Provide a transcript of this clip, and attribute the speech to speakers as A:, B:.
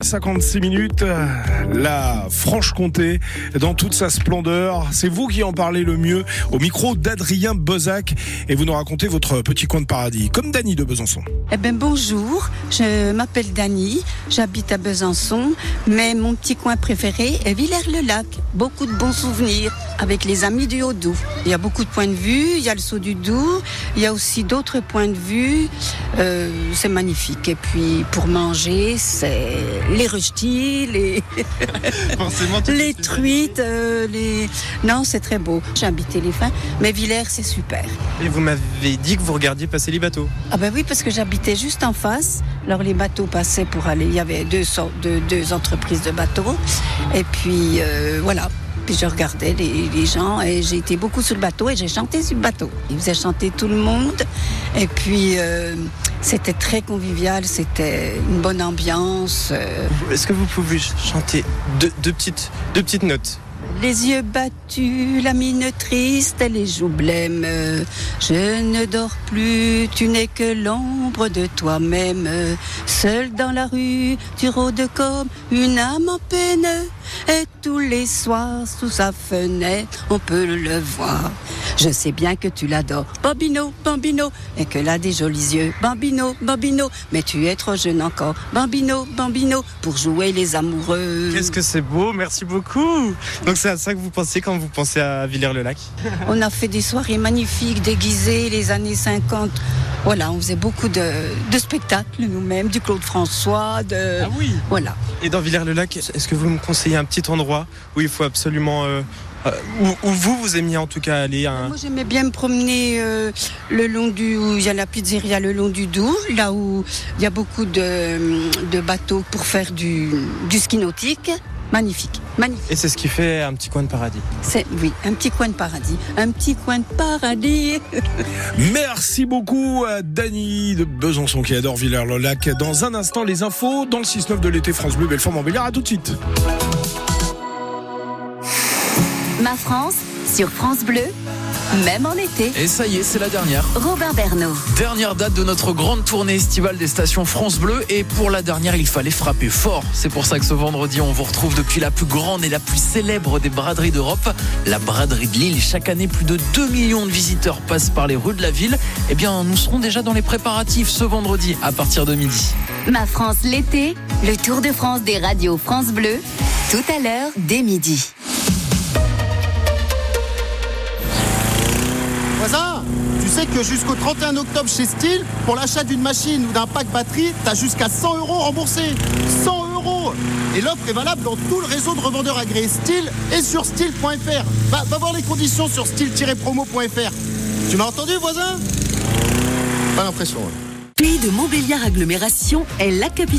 A: 56 minutes, la Franche-Comté dans toute sa splendeur. C'est vous qui en parlez le mieux au micro d'Adrien Bozac et vous nous racontez votre petit coin de paradis, comme Dany de Besançon.
B: Eh ben bonjour, je m'appelle Dany, j'habite à Besançon, mais mon petit coin préféré est Villers-le-Lac. Beaucoup de bons souvenirs avec les amis du Haut-Doubs. Il y a beaucoup de points de vue, il y a le saut du Doubs, il y a aussi d'autres points de vue. Euh, c'est magnifique. Et puis pour manger, c'est les röstis, les, les truites, euh, les... Non, c'est très beau. J'ai habité les fins, mais Villers, c'est super.
C: Et vous m'avez dit que vous regardiez passer les bateaux.
B: Ah ben oui, parce que j'habitais juste en face. Alors les bateaux passaient pour aller. Il y avait deux, deux entreprises de bateaux. Et puis euh, voilà. Puis je regardais les, gens et j'ai été beaucoup sur le bateau et j'ai chanté sur le bateau. Ils faisaient chanter tout le monde. Et puis euh, c'était très convivial, c'était une bonne ambiance. euh,
C: Est-ce que vous pouvez chanter deux petites, deux petites notes?
B: Les yeux battus, la mine triste et les joues blêmes. Je ne dors plus, tu n'es que l'ombre de toi-même. Seul dans la rue, tu rôdes comme une âme en peine. Et tous les soirs, sous sa fenêtre, on peut le voir. Je sais bien que tu l'adores, Bambino, Bambino, et qu'elle a des jolis yeux, Bambino, Bambino. Mais tu es trop jeune encore, Bambino, Bambino, pour jouer les amoureux.
C: Qu'est-ce que c'est beau, merci beaucoup c'est à ça que vous pensez quand vous pensez à Villers-le-Lac?
B: On a fait des soirées magnifiques, déguisées, les années 50. Voilà, on faisait beaucoup de, de spectacles nous-mêmes, du Claude François, de...
C: Ah oui?
B: Voilà.
C: Et dans Villers-le-Lac, est-ce que vous me conseillez un petit endroit où il faut absolument... euh, euh, où, où vous, vous aimiez en tout cas aller.
B: Moi, j'aimais bien me promener euh, le long du... où il y a la pizzeria le long du Doubs, là où il y a beaucoup de, de bateaux pour faire du, du ski nautique. Magnifique, magnifique.
C: Et c'est ce qui fait un petit coin de paradis.
B: C'est, oui, un petit coin de paradis. Un petit coin de paradis.
A: Merci beaucoup à Dany de Besançon qui adore Villers-le-Lac. Dans un instant, les infos dans le 6-9 de l'été France Bleu, Belfort-Montbéliard. À tout de suite.
D: Ma France sur France Bleu, même en été.
E: Et ça y est, c'est la dernière.
D: Robin Bernot.
E: Dernière date de notre grande tournée estivale des stations France Bleu. Et pour la dernière, il fallait frapper fort. C'est pour ça que ce vendredi, on vous retrouve depuis la plus grande et la plus célèbre des braderies d'Europe, la braderie de Lille. Chaque année, plus de 2 millions de visiteurs passent par les rues de la ville. Eh bien, nous serons déjà dans les préparatifs ce vendredi à partir de midi.
D: Ma France l'été, le Tour de France des radios France Bleu, tout à l'heure dès midi.
F: Tu que jusqu'au 31 octobre chez Steel, pour l'achat d'une machine ou d'un pack batterie, t'as jusqu'à 100 euros remboursés. 100 euros Et l'offre est valable dans tout le réseau de revendeurs agréés Steel et sur steel.fr. Va, voir les conditions sur steel-promo.fr. Tu m'as entendu, voisin? Pas l'impression.
G: Pays de Montbéliard Agglomération est la capitale.